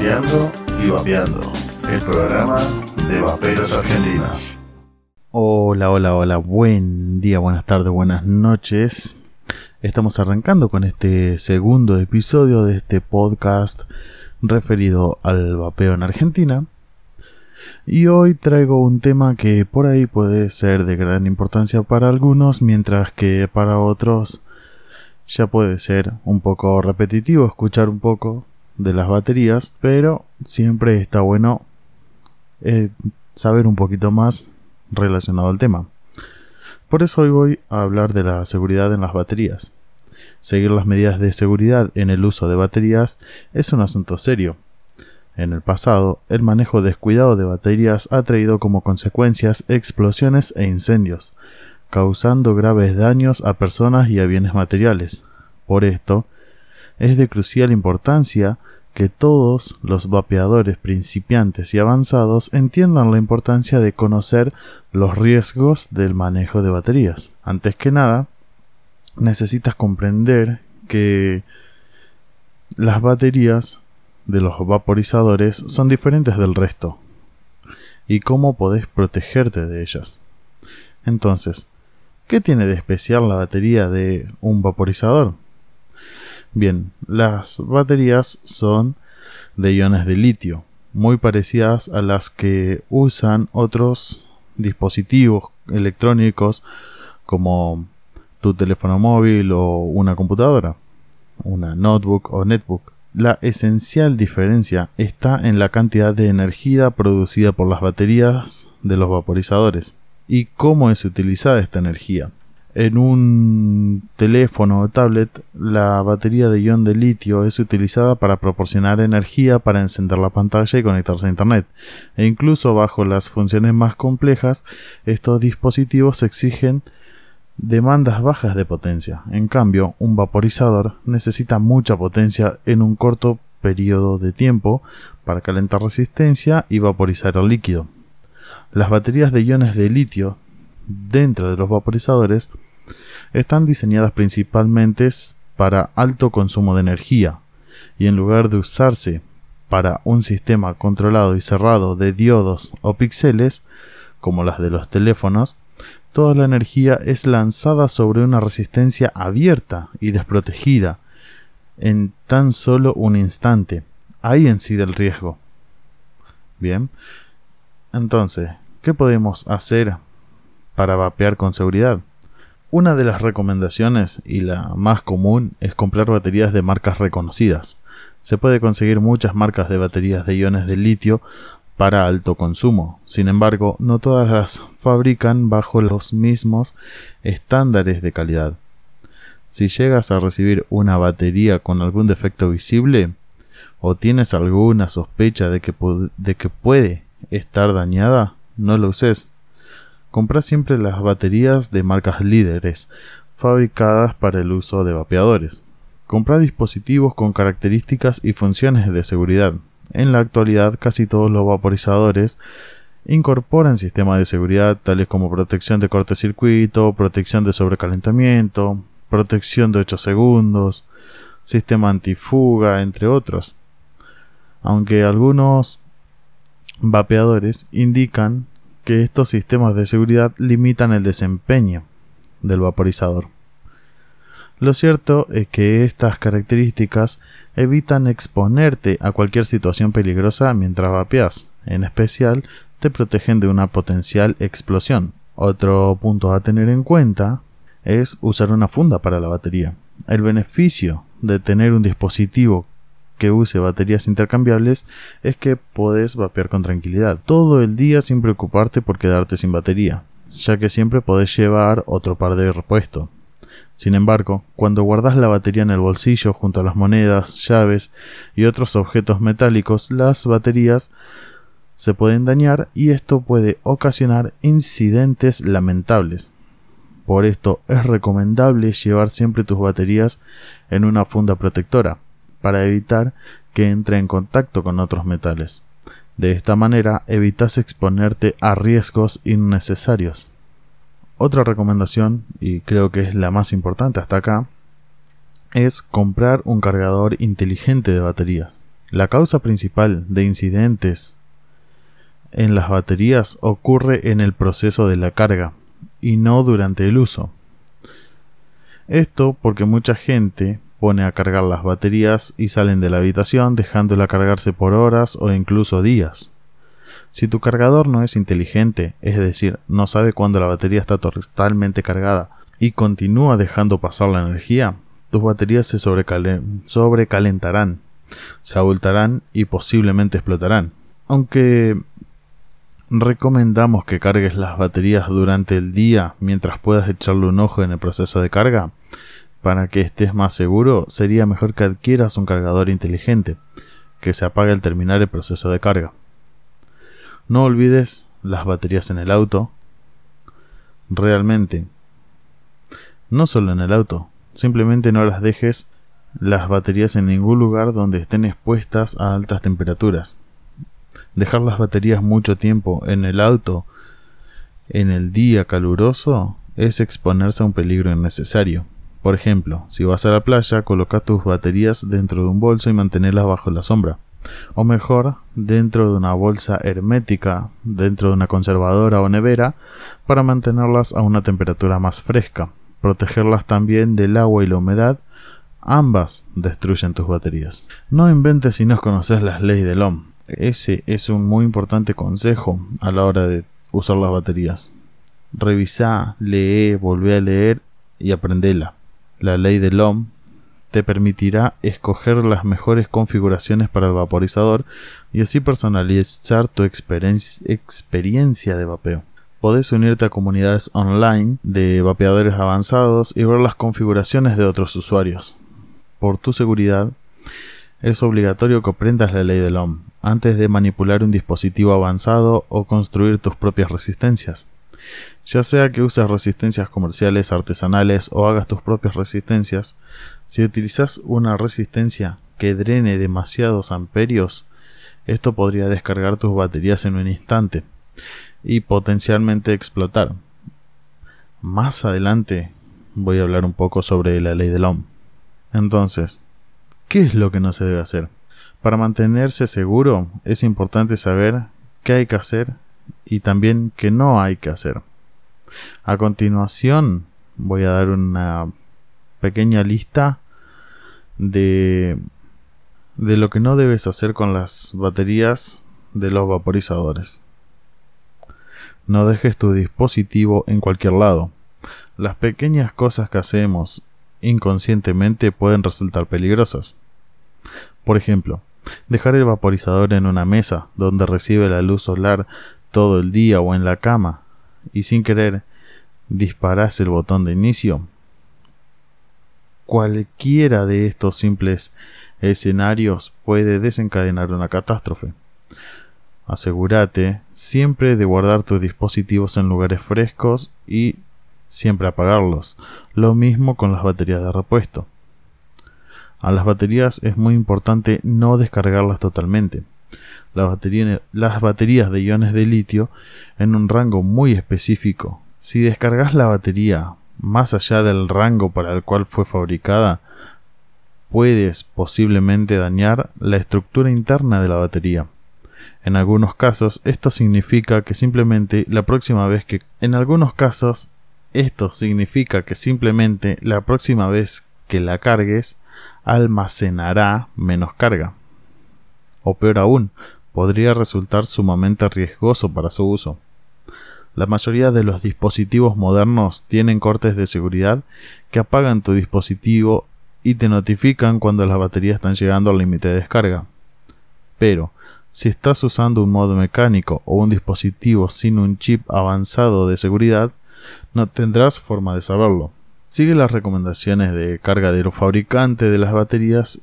Vapeando y Vapeando, el programa de vaperos argentinos. Hola, hola, hola, buen día, buenas tardes, buenas noches. Estamos arrancando con este segundo episodio de este podcast referido al vapeo en Argentina. Y hoy traigo un tema que por ahí puede ser de gran importancia para algunos, mientras que para otros ya puede ser un poco repetitivo escuchar un poco de las baterías, pero siempre está bueno eh, saber un poquito más relacionado al tema. Por eso hoy voy a hablar de la seguridad en las baterías. Seguir las medidas de seguridad en el uso de baterías es un asunto serio. En el pasado, el manejo descuidado de baterías ha traído como consecuencias explosiones e incendios, causando graves daños a personas y a bienes materiales. Por esto, es de crucial importancia que todos los vapeadores principiantes y avanzados entiendan la importancia de conocer los riesgos del manejo de baterías. Antes que nada, necesitas comprender que las baterías de los vaporizadores son diferentes del resto y cómo podés protegerte de ellas. Entonces, ¿qué tiene de especial la batería de un vaporizador? Bien, las baterías son de iones de litio, muy parecidas a las que usan otros dispositivos electrónicos como tu teléfono móvil o una computadora, una notebook o netbook. La esencial diferencia está en la cantidad de energía producida por las baterías de los vaporizadores y cómo es utilizada esta energía. En un teléfono o tablet, la batería de ion de litio es utilizada para proporcionar energía para encender la pantalla y conectarse a Internet. E incluso bajo las funciones más complejas, estos dispositivos exigen demandas bajas de potencia. En cambio, un vaporizador necesita mucha potencia en un corto periodo de tiempo para calentar resistencia y vaporizar el líquido. Las baterías de iones de litio dentro de los vaporizadores están diseñadas principalmente para alto consumo de energía y en lugar de usarse para un sistema controlado y cerrado de diodos o píxeles como las de los teléfonos, toda la energía es lanzada sobre una resistencia abierta y desprotegida en tan solo un instante. Ahí incide el riesgo. Bien. Entonces, ¿qué podemos hacer para vapear con seguridad? Una de las recomendaciones y la más común es comprar baterías de marcas reconocidas. Se puede conseguir muchas marcas de baterías de iones de litio para alto consumo. Sin embargo, no todas las fabrican bajo los mismos estándares de calidad. Si llegas a recibir una batería con algún defecto visible o tienes alguna sospecha de que, de que puede estar dañada, no lo uses. Compra siempre las baterías de marcas líderes, fabricadas para el uso de vapeadores. Compra dispositivos con características y funciones de seguridad. En la actualidad casi todos los vaporizadores incorporan sistemas de seguridad tales como protección de cortocircuito, protección de sobrecalentamiento, protección de 8 segundos, sistema antifuga, entre otros. Aunque algunos vapeadores indican que estos sistemas de seguridad limitan el desempeño del vaporizador. Lo cierto es que estas características evitan exponerte a cualquier situación peligrosa mientras vapeas. En especial, te protegen de una potencial explosión. Otro punto a tener en cuenta es usar una funda para la batería. El beneficio de tener un dispositivo que use baterías intercambiables es que podés vapear con tranquilidad todo el día sin preocuparte por quedarte sin batería, ya que siempre podés llevar otro par de repuesto. Sin embargo, cuando guardas la batería en el bolsillo junto a las monedas, llaves y otros objetos metálicos, las baterías se pueden dañar y esto puede ocasionar incidentes lamentables. Por esto es recomendable llevar siempre tus baterías en una funda protectora para evitar que entre en contacto con otros metales. De esta manera evitas exponerte a riesgos innecesarios. Otra recomendación, y creo que es la más importante hasta acá, es comprar un cargador inteligente de baterías. La causa principal de incidentes en las baterías ocurre en el proceso de la carga y no durante el uso. Esto porque mucha gente pone a cargar las baterías y salen de la habitación dejándola cargarse por horas o incluso días. Si tu cargador no es inteligente, es decir, no sabe cuándo la batería está totalmente cargada y continúa dejando pasar la energía, tus baterías se sobrecalentarán, se abultarán y posiblemente explotarán. Aunque recomendamos que cargues las baterías durante el día mientras puedas echarle un ojo en el proceso de carga, para que estés más seguro, sería mejor que adquieras un cargador inteligente, que se apague al terminar el proceso de carga. No olvides las baterías en el auto. Realmente. No solo en el auto, simplemente no las dejes las baterías en ningún lugar donde estén expuestas a altas temperaturas. Dejar las baterías mucho tiempo en el auto en el día caluroso es exponerse a un peligro innecesario. Por ejemplo, si vas a la playa, coloca tus baterías dentro de un bolso y mantenerlas bajo la sombra. O mejor, dentro de una bolsa hermética, dentro de una conservadora o nevera, para mantenerlas a una temperatura más fresca. Protegerlas también del agua y la humedad, ambas destruyen tus baterías. No inventes si no conoces las leyes del Ohm. Ese es un muy importante consejo a la hora de usar las baterías. Revisa, lee, volvé a leer y aprendela. La ley del Ohm te permitirá escoger las mejores configuraciones para el vaporizador y así personalizar tu experiencia de vapeo. Podés unirte a comunidades online de vapeadores avanzados y ver las configuraciones de otros usuarios. Por tu seguridad, es obligatorio que aprendas la ley del Ohm antes de manipular un dispositivo avanzado o construir tus propias resistencias. Ya sea que uses resistencias comerciales, artesanales o hagas tus propias resistencias, si utilizas una resistencia que drene demasiados amperios, esto podría descargar tus baterías en un instante y potencialmente explotar. Más adelante voy a hablar un poco sobre la ley del Ohm. Entonces, ¿qué es lo que no se debe hacer? Para mantenerse seguro es importante saber qué hay que hacer y también qué no hay que hacer. A continuación voy a dar una pequeña lista de, de lo que no debes hacer con las baterías de los vaporizadores. No dejes tu dispositivo en cualquier lado. Las pequeñas cosas que hacemos inconscientemente pueden resultar peligrosas. Por ejemplo, dejar el vaporizador en una mesa donde recibe la luz solar todo el día o en la cama y sin querer disparas el botón de inicio. Cualquiera de estos simples escenarios puede desencadenar una catástrofe. Asegúrate siempre de guardar tus dispositivos en lugares frescos y siempre apagarlos. Lo mismo con las baterías de repuesto. A las baterías es muy importante no descargarlas totalmente. Las, baterías de iones de litio en un rango muy específico. Si descargas la batería más allá del rango para el cual fue fabricada, puedes posiblemente dañar la estructura interna de la batería. En algunos casos, esto significa que simplemente la próxima vez que... En algunos casos, esto significa que simplemente la próxima vez que la cargues, almacenará menos carga. O peor aún, podría resultar sumamente riesgoso para su uso. La mayoría de los dispositivos modernos tienen cortes de seguridad que apagan tu dispositivo y te notifican cuando las baterías están llegando al límite de descarga. Pero, si estás usando un modo mecánico o un dispositivo sin un chip avanzado de seguridad, no tendrás forma de saberlo. Sigue las recomendaciones de carga del fabricante de las baterías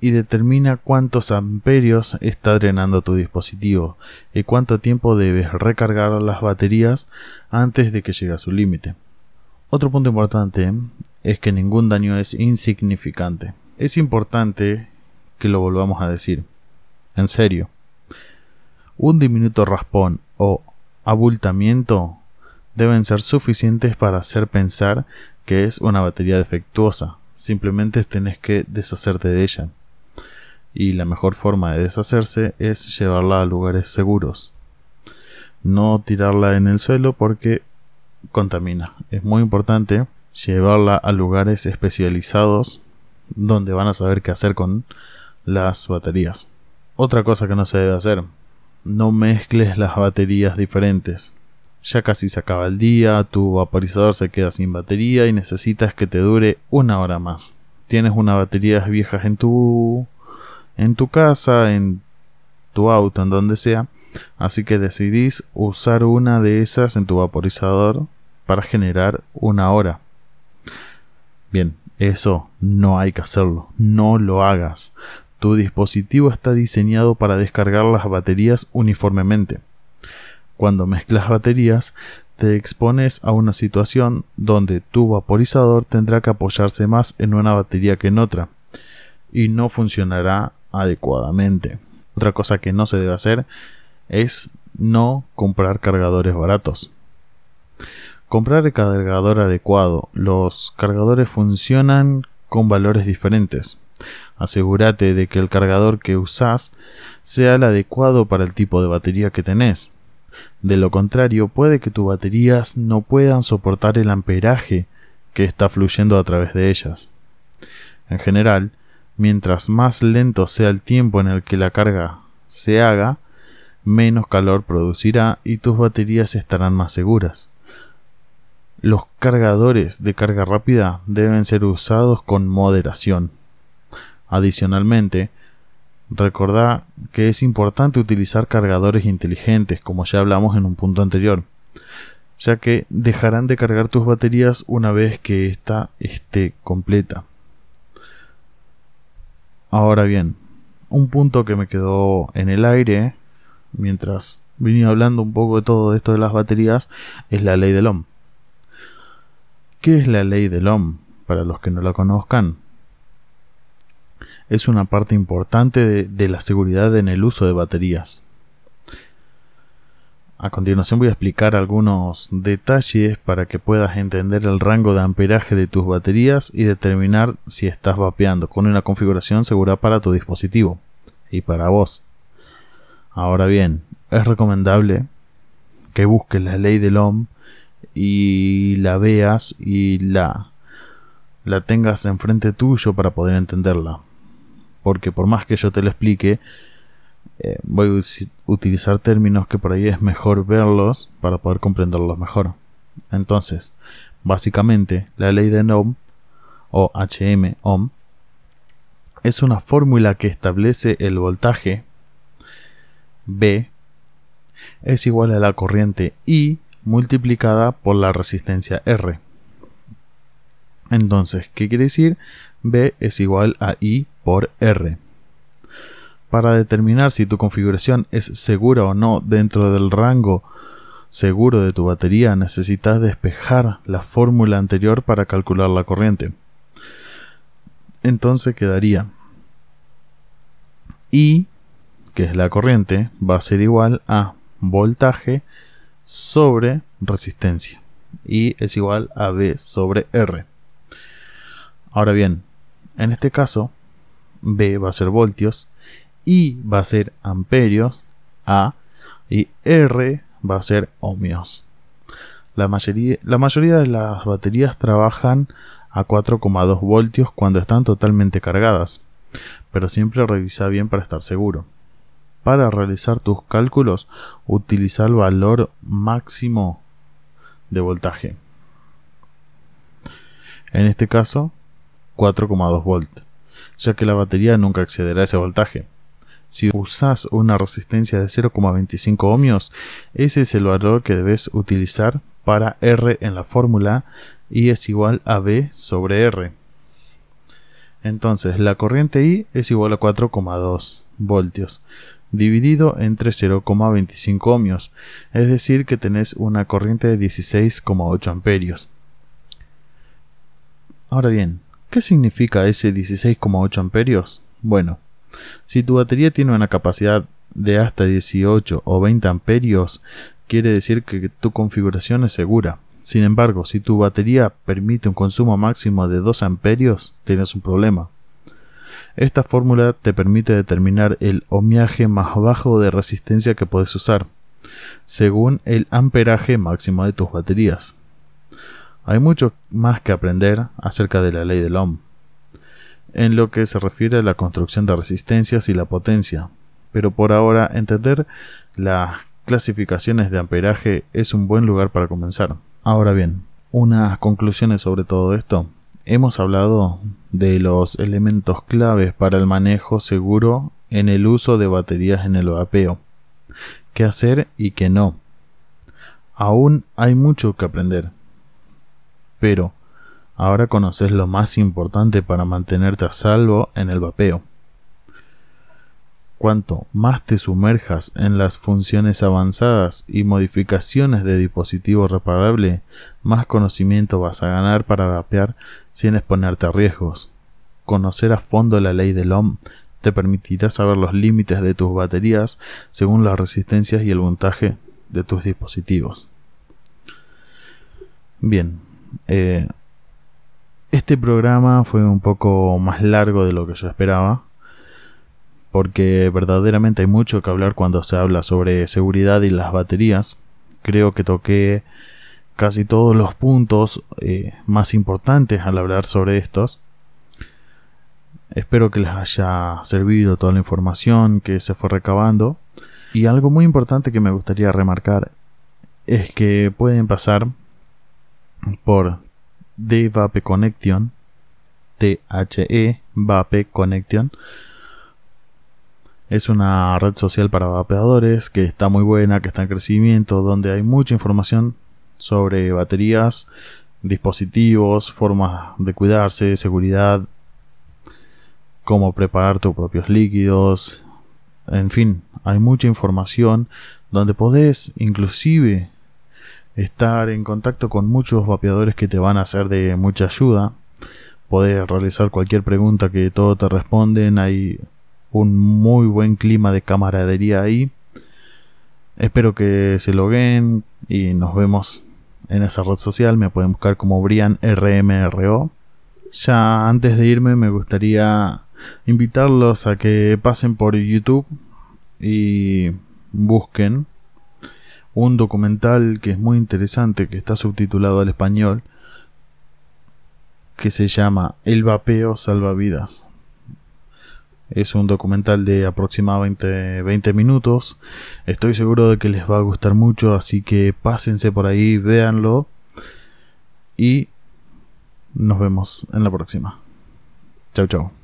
y determina cuántos amperios está drenando tu dispositivo y cuánto tiempo debes recargar las baterías antes de que llegue a su límite. Otro punto importante es que ningún daño es insignificante. Es importante que lo volvamos a decir. En serio. Un diminuto raspón o abultamiento deben ser suficientes para hacer pensar que es una batería defectuosa. Simplemente tenés que deshacerte de ella. Y la mejor forma de deshacerse es llevarla a lugares seguros. No tirarla en el suelo porque contamina. Es muy importante llevarla a lugares especializados donde van a saber qué hacer con las baterías. Otra cosa que no se debe hacer, no mezcles las baterías diferentes. Ya casi se acaba el día, tu vaporizador se queda sin batería y necesitas que te dure una hora más. Tienes una batería viejas en tu en tu casa, en tu auto, en donde sea, así que decidís usar una de esas en tu vaporizador para generar una hora. Bien, eso no hay que hacerlo, no lo hagas. Tu dispositivo está diseñado para descargar las baterías uniformemente. Cuando mezclas baterías, te expones a una situación donde tu vaporizador tendrá que apoyarse más en una batería que en otra, y no funcionará adecuadamente. Otra cosa que no se debe hacer es no comprar cargadores baratos. Comprar el cargador adecuado. Los cargadores funcionan con valores diferentes. Asegúrate de que el cargador que usas sea el adecuado para el tipo de batería que tenés. De lo contrario, puede que tus baterías no puedan soportar el amperaje que está fluyendo a través de ellas. En general, mientras más lento sea el tiempo en el que la carga se haga, menos calor producirá y tus baterías estarán más seguras. Los cargadores de carga rápida deben ser usados con moderación. Adicionalmente, Recordá que es importante utilizar cargadores inteligentes, como ya hablamos en un punto anterior, ya que dejarán de cargar tus baterías una vez que ésta esté completa. Ahora bien, un punto que me quedó en el aire mientras venía hablando un poco de todo esto de las baterías es la ley del Ohm. ¿Qué es la ley del Ohm? Para los que no la conozcan, es una parte importante de, la seguridad en el uso de baterías. A continuación voy a explicar algunos detalles para que puedas entender el rango de amperaje de tus baterías y determinar si estás vapeando con una configuración segura para tu dispositivo y para vos. Ahora bien, es recomendable que busques la ley del Ohm y la veas y la la tengas enfrente tuyo para poder entenderla porque por más que yo te lo explique, eh, voy a utilizar términos que por ahí es mejor verlos para poder comprenderlos mejor. Entonces, básicamente, la ley de Ohm o HM Ohm es una fórmula que establece el voltaje B es igual a la corriente I multiplicada por la resistencia R. Entonces, ¿qué quiere decir? B es igual a I por R. Para determinar si tu configuración es segura o no dentro del rango seguro de tu batería, necesitas despejar la fórmula anterior para calcular la corriente. Entonces quedaría I, que es la corriente, va a ser igual a voltaje sobre resistencia. I es igual a B sobre R. Ahora bien, en este caso, B va a ser voltios, I va a ser amperios, A, y R va a ser ohmios. La mayoría, la mayoría de las baterías trabajan a 4,2 voltios cuando están totalmente cargadas, pero siempre revisa bien para estar seguro. Para realizar tus cálculos, utiliza el valor máximo de voltaje. En este caso, 4,2 volts, ya que la batería nunca accederá a ese voltaje. Si usas una resistencia de 0,25 ohmios, ese es el valor que debes utilizar para R en la fórmula y es igual a B sobre R. Entonces, la corriente I es igual a 4,2 voltios dividido entre 0,25 ohmios, es decir que tenés una corriente de 16,8 amperios. Ahora bien, ¿Qué significa ese 16,8 amperios? Bueno, si tu batería tiene una capacidad de hasta 18 o 20 amperios, quiere decir que tu configuración es segura. Sin embargo, si tu batería permite un consumo máximo de 2 amperios, tienes un problema. Esta fórmula te permite determinar el ohmiaje más bajo de resistencia que puedes usar, según el amperaje máximo de tus baterías. Hay mucho más que aprender acerca de la ley del ohm, en lo que se refiere a la construcción de resistencias y la potencia, pero por ahora entender las clasificaciones de amperaje es un buen lugar para comenzar. Ahora bien, unas conclusiones sobre todo esto. Hemos hablado de los elementos claves para el manejo seguro en el uso de baterías en el vapeo. ¿Qué hacer y qué no? Aún hay mucho que aprender. Pero ahora conoces lo más importante para mantenerte a salvo en el vapeo. Cuanto más te sumerjas en las funciones avanzadas y modificaciones de dispositivo reparable, más conocimiento vas a ganar para vapear sin exponerte a riesgos. Conocer a fondo la ley del OM te permitirá saber los límites de tus baterías según las resistencias y el voltaje de tus dispositivos. Bien, eh, este programa fue un poco más largo de lo que yo esperaba porque verdaderamente hay mucho que hablar cuando se habla sobre seguridad y las baterías. Creo que toqué casi todos los puntos eh, más importantes al hablar sobre estos. Espero que les haya servido toda la información que se fue recabando. Y algo muy importante que me gustaría remarcar es que pueden pasar por DVAP Connection, T-H-E, VAP Connection, es una red social para vapeadores que está muy buena, que está en crecimiento, donde hay mucha información sobre baterías, dispositivos, formas de cuidarse, seguridad, cómo preparar tus propios líquidos, en fin, hay mucha información donde podés inclusive estar en contacto con muchos vapeadores que te van a ser de mucha ayuda. Podés realizar cualquier pregunta que todo te responden, hay un muy buen clima de camaradería ahí. Espero que se loguen y nos vemos en esa red social. Me pueden buscar como Brian RMRO. Ya antes de irme me gustaría invitarlos a que pasen por YouTube y busquen un documental que es muy interesante, que está subtitulado al español, que se llama El vapeo salvavidas. Es un documental de aproximadamente 20 minutos. Estoy seguro de que les va a gustar mucho, así que pásense por ahí, véanlo. Y nos vemos en la próxima. Chau, chau.